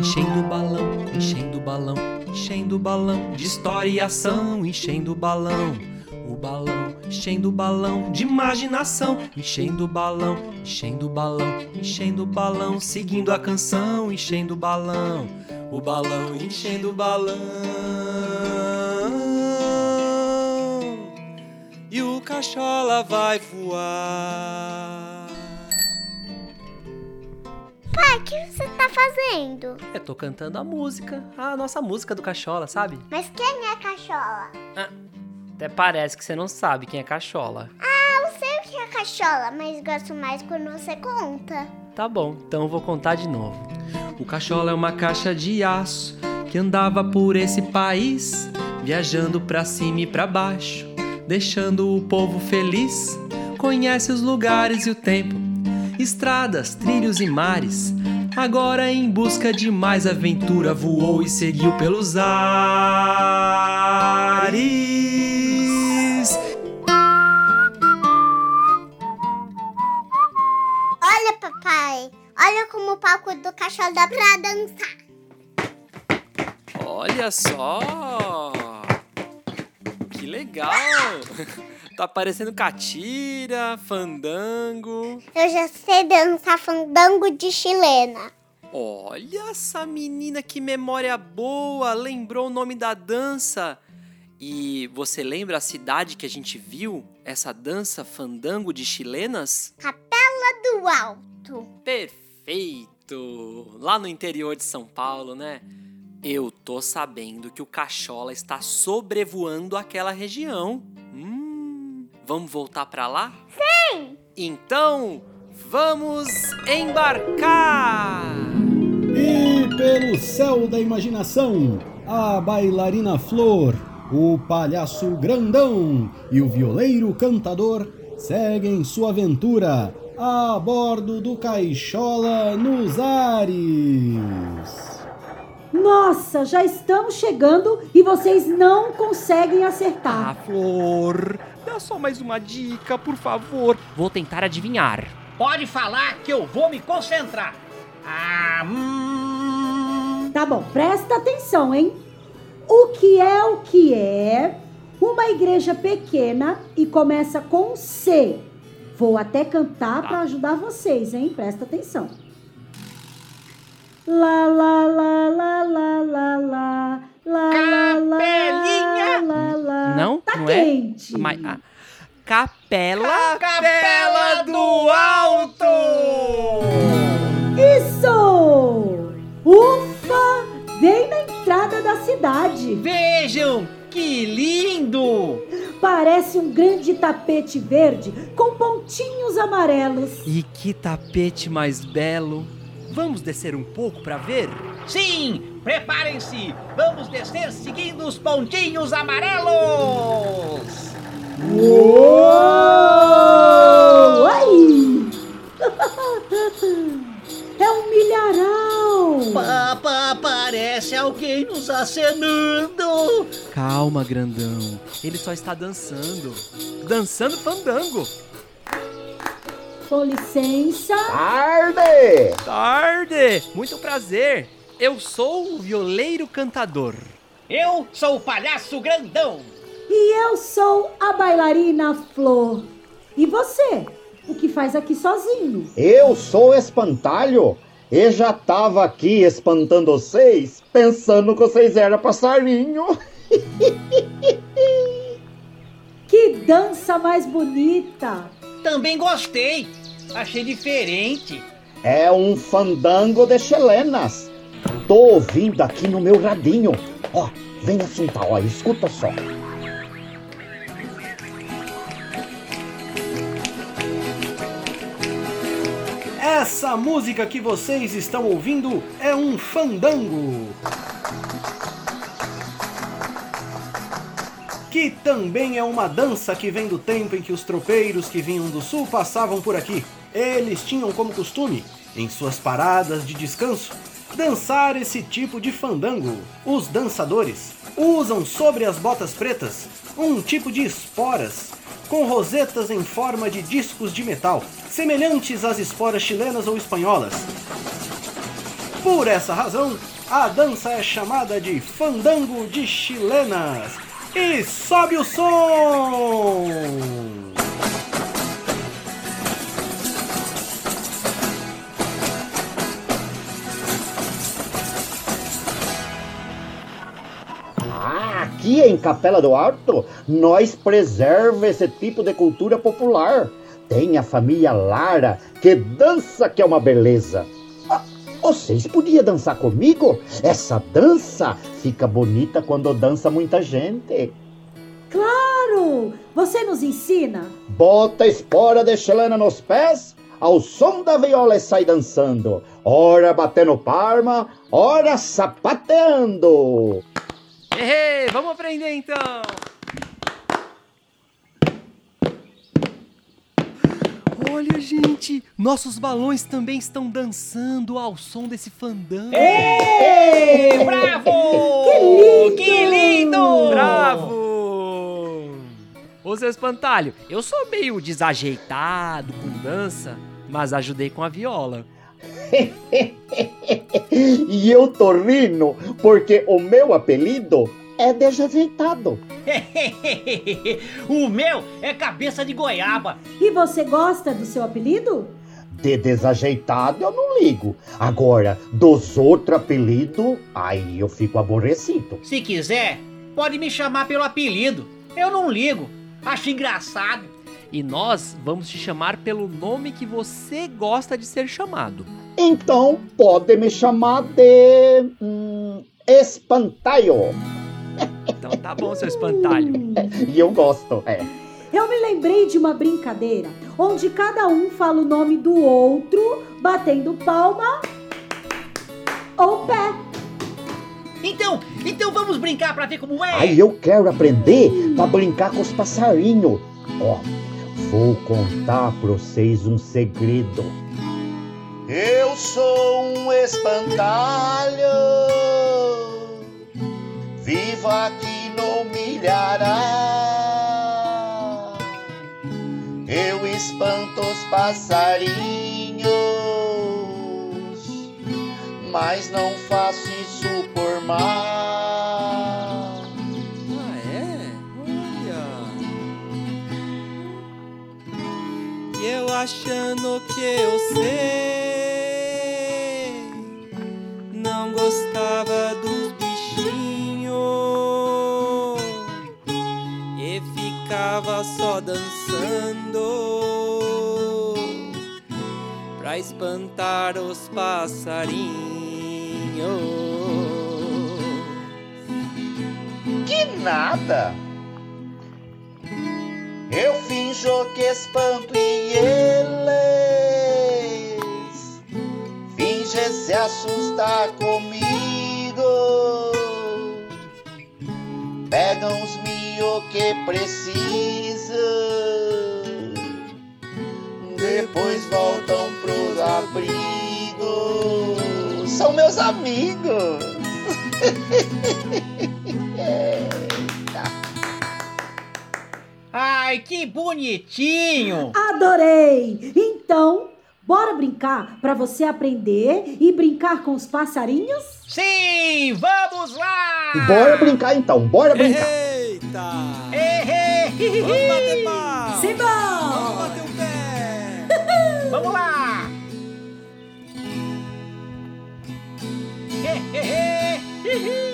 enchendo o balão, enchendo o balão, enchendo o balão de história e ação, enchendo o balão. O balão, enchendo o balão de imaginação, enchendo o balão, enchendo o balão, enchendo o balão, seguindo a canção, enchendo o balão, o balão, enchendo o balão. E o cachola vai voar. Que você tá fazendo? Eu tô cantando a música, a nossa música do cachola, sabe? Mas quem é cachola? Até parece que você não sabe quem é cachola. Ah, eu sei o que é cachola, mas gosto mais quando você conta. Tá bom, então eu vou contar de novo. O cachola é uma caixa de aço que andava por esse país, viajando pra cima e pra baixo, deixando o povo feliz. Conhece os lugares e o tempo, estradas, trilhos e mares. Agora em busca de mais aventura, voou e seguiu pelos ares. Olha, papai. Olha como o palco do cachorro dá pra dançar. Olha só! Que legal! Tá parecendo catira, fandango. Eu já sei dançar fandango de chilena. Olha essa menina que memória boa! Lembrou o nome da dança. E você lembra a cidade que a gente viu essa dança fandango de chilenas? Capela do Alto. Perfeito! Lá no interior de São Paulo, né? Eu tô sabendo que o Cachola está sobrevoando aquela região. Hum, vamos voltar pra lá? Sim! Então, vamos embarcar! E pelo céu da imaginação, a bailarina Flor, o palhaço grandão e o violeiro cantador seguem sua aventura a bordo do Caixola nos ares. Nossa, já estamos chegando e vocês não conseguem Ah, acertar. Flor, dá só mais uma dica, por favor. Vou tentar adivinhar. Pode falar que eu vou me concentrar. Ah, hum. Tá bom, presta atenção, hein? O que é o que é uma igreja pequena e começa com C. Vou até cantar para ajudar vocês, hein? Presta atenção. Lá, lá, lá, lá, lá, lá, lá, lá, lá, lá, Capelinha. lá, lá. Não? Tá não é? quente. Mas, ah, capela. Capela do Alto! Isso! Ufa! Bem na entrada da cidade. Vejam que lindo! Parece um grande tapete verde com pontinhos amarelos. E que tapete mais belo. Vamos descer um pouco para ver? Sim, preparem-se! Vamos descer seguindo os pontinhos amarelos! Uou! Ai! É um milharal! Papa, parece alguém nos acenando! Calma, grandão. Ele só está dançando. Dançando fandango. Com licença. Tarde! Tarde! Muito prazer. Eu sou o violeiro cantador. Eu sou o palhaço grandão! E eu sou a bailarina Flor. E você? O que faz aqui sozinho? Eu sou espantalho e já tava aqui espantando vocês, pensando que vocês eram passarinho. Que dança mais bonita! Também gostei! Achei diferente! É um fandango de chilenas. Tô ouvindo aqui no meu radinho. Ó, vem assuntar, ó, escuta só. Essa música que vocês estão ouvindo é um fandango. Que também é uma dança que vem do tempo em que os tropeiros que vinham do sul passavam por aqui. Eles tinham como costume, em suas paradas de descanso, dançar esse tipo de fandango. Os dançadores usam sobre as botas pretas um tipo de esporas com rosetas em forma de discos de metal, semelhantes às esporas chilenas ou espanholas. Por essa razão, a dança é chamada de fandango de chilenas. E sobe o som! Aqui em Capela do Alto, nós preserva esse tipo de cultura popular. Tem a família Lara, que dança que é uma beleza. Ah, vocês podiam dançar comigo? Essa dança fica bonita quando dança muita gente. Claro! Você nos ensina? Bota a espora de chelena nos pés, ao som da viola e sai dançando. Ora batendo palma, ora sapateando. Ei, vamos aprender então! Olha, gente, nossos balões também estão dançando ao som desse fandango. Ei, bravo! Que lindo! Que lindo! Bravo! Ô Zé Espantalho, eu sou meio desajeitado com dança, mas ajudei com a viola. E eu tô rindo porque o meu apelido é desajeitado. o meu é cabeça de goiaba. E você gosta do seu apelido? De desajeitado eu não ligo. Agora, dos outros apelidos, aí eu fico aborrecido. Se quiser, pode me chamar pelo apelido. Eu não ligo. Acho engraçado. E nós vamos te chamar pelo nome que você gosta de ser chamado. Então, pode me chamar de. Hum, espantalho. Então tá bom, seu espantalho. E eu gosto, é. Eu me lembrei de uma brincadeira onde cada um fala o nome do outro, batendo palma ou pé. Então, então vamos brincar pra ver como é. Aí eu quero aprender pra brincar com os passarinhos. Ó, vou contar pra vocês um segredo. Eu sou um espantalho, vivo aqui no milharal. Eu espanto os passarinhos, mas não faço isso por mal. Achando que eu sei, não gostava dos bichinhos e ficava só dançando pra espantar os passarinhos. Que nada! Eu finjo que espanto e eles fingem se assustar comigo. Pegam os mio que precisam, depois voltam pro abrigo. São meus amigos. Ai, que bonitinho. Adorei! Então, bora brincar para você aprender e brincar com os passarinhos? Sim, vamos lá. Bora brincar então, bora brincar. Eita! Ehê, Vamos bater! Simba! Vamos bater o pé! Vamos lá. Ehê,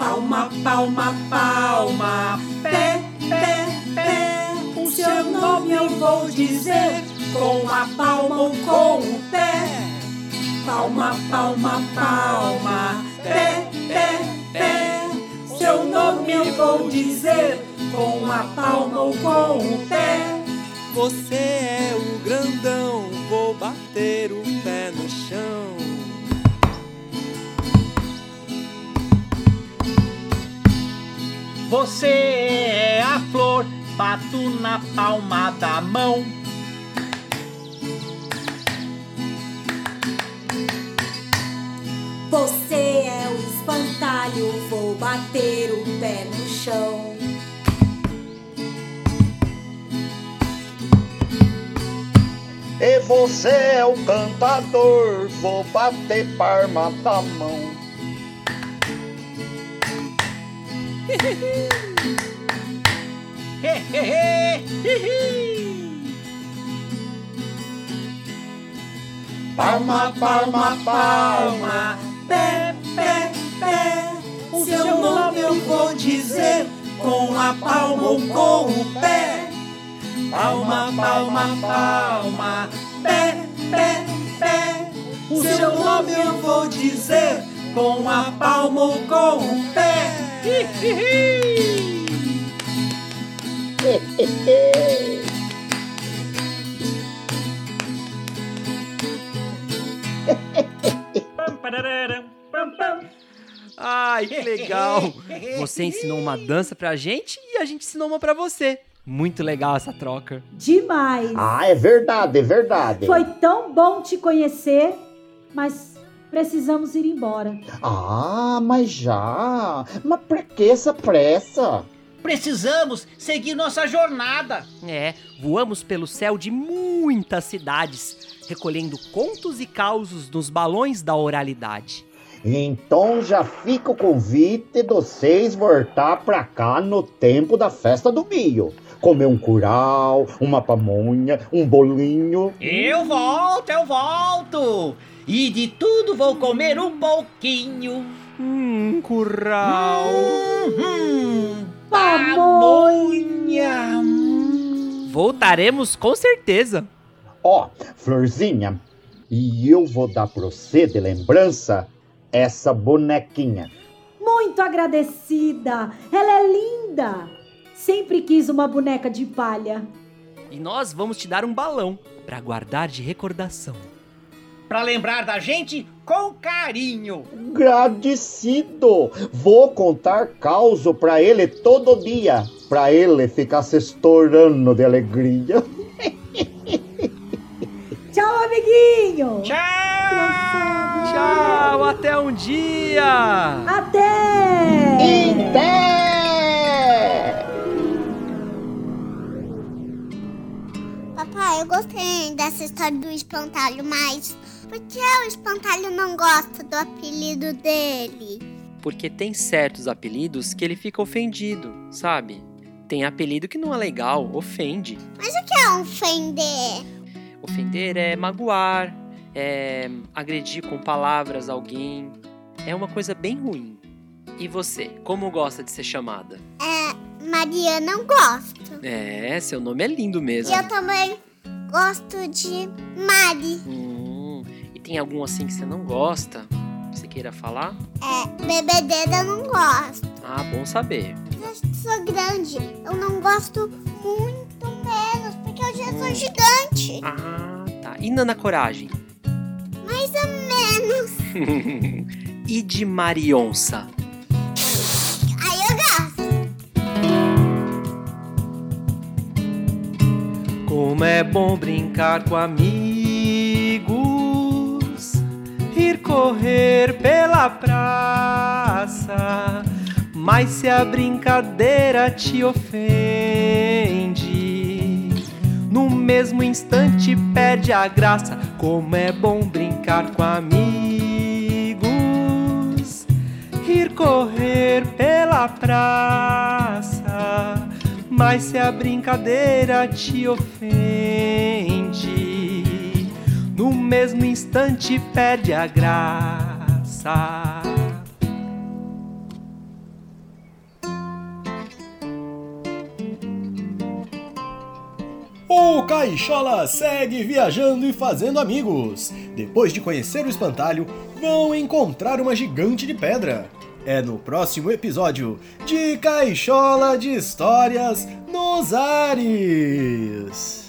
Palma, palma, palma, pé, pé, pé. O seu nome eu vou dizer com a palma ou com o pé. Palma, palma, palma, pé, pé, pé. Seu nome eu vou dizer com a palma ou com o pé. Você é o grandão, vou bater o pé no chão. Você é a flor, bato na palma da mão. Você é o espantalho, vou bater o pé no chão. E você é o cantador, vou bater palma da mão. Palma, palma, palma, pé, pé, pé. O seu nome eu vou dizer com a palma ou com o pé. Palma, palma, palma, pé, pé, pé. O seu nome eu vou dizer com a palma ou com o pé. Ai, que legal! Você ensinou uma dança pra gente e a gente ensinou uma pra você. Muito legal essa troca. Demais. Ah, é verdade, é verdade. Foi tão bom te conhecer, mas precisamos ir embora. Ah, mas já. Mas pra que essa pressa? Precisamos seguir nossa jornada. É, voamos pelo céu de muitas cidades, recolhendo contos e causos nos balões da oralidade. Então já fica o convite de vocês voltar pra cá no tempo da festa do milho. Comer um curau, uma pamonha, um bolinho. Eu volto, eu volto. E de tudo vou comer um pouquinho. Hum, curral. Hum, Pamonha. Voltaremos com certeza. Ó, Florzinha, e eu vou dar pra você de lembrança essa bonequinha. Muito agradecida. Ela é linda. Sempre quis uma boneca de palha. E nós vamos te dar um balão pra guardar de recordação. Pra lembrar da gente com carinho. Agradecido! Vou contar causo pra ele todo dia, pra ele ficar se estourando de alegria. Tchau, amiguinho. Tchau! Tchau, até um dia! Até! Até! Papai, eu gostei dessa história do espantalho, mas por que o espantalho não gosta do apelido dele? Porque tem certos apelidos que ele fica ofendido, sabe? Tem apelido que não é legal, ofende. Mas o que é ofender? Ofender é magoar, é agredir com palavras alguém. É uma coisa bem ruim. E você, como gosta de ser chamada? É, Maria não gosto. É, seu nome é lindo E mesmo. eu também gosto de Mari. Hum, e tem algum assim que você não gosta? Que Você queira falar? É, bebedeira eu não gosto. Ah, bom saber. Eu sou grande, eu não gosto muito menos, porque eu já sou gigante. Ah, tá. E Nana Coragem? Mais ou menos. e de Marionça? Aí eu gosto. Como é bom brincar com amigos, correr pela praça. Mas se a brincadeira te ofende, no mesmo instante perde a graça. Como é bom brincar com amigos, ir correr pela praça. Mas se a brincadeira te ofende, mesmo instante perde a graça. O Caixola segue viajando e fazendo amigos. Depois de conhecer o espantalho, vão encontrar uma gigante de pedra. É no próximo episódio de Caixola de Histórias nos Ares.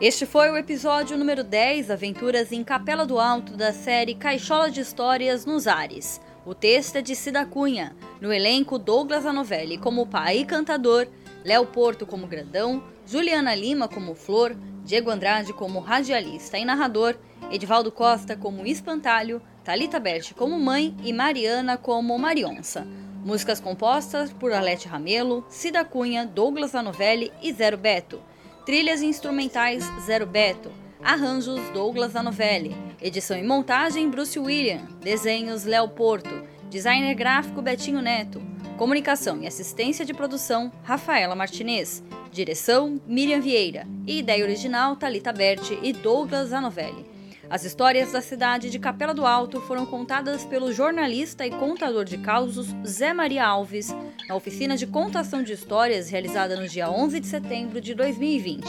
Este foi o episódio número 10, Aventuras em Capela do Alto, da série Caixola de Histórias nos Ares. O texto é de Cida Cunha. No elenco, Douglas Anovelli como pai e cantador, Léo Porto como grandão, Juliana Lima como flor, Diego Andrade como radialista e narrador, Edivaldo Costa como espantalho, Talita Berti como mãe e Mariana como Marionça. Músicas compostas por Alete Ramelo, Cida Cunha, Douglas Anovelli e Zero Beto. Trilhas instrumentais Zero Beto. Arranjos Douglas Anovelli. Edição e montagem Bruce William. Desenhos Léo Porto. Designer gráfico Betinho Neto. Comunicação e assistência de produção Rafaela Martinez. Direção Miriam Vieira. E ideia original Talita Berti e Douglas Anovelli. As histórias da cidade de Capela do Alto foram contadas pelo jornalista e contador de causos Zé Maria Alves na oficina de contação de histórias realizada no dia 11 de setembro de 2020.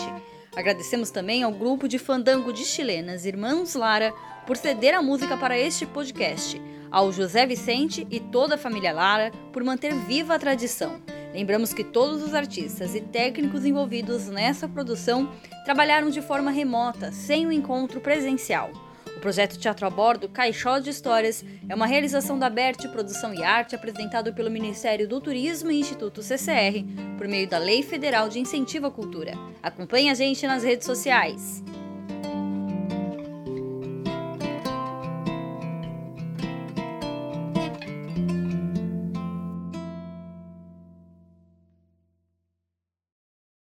Agradecemos também ao grupo de fandango de chilenas Irmãos Lara por ceder a música para este podcast, ao José Vicente e toda a família Lara por manter viva a tradição. Lembramos que todos os artistas e técnicos envolvidos nessa produção trabalharam de forma remota, sem o encontro presencial. O projeto Teatro a Bordo Caixó de Histórias é uma realização da BERT Produção e Arte apresentado pelo Ministério do Turismo e Instituto CCR por meio da Lei Federal de Incentivo à Cultura. Acompanhe a gente nas redes sociais.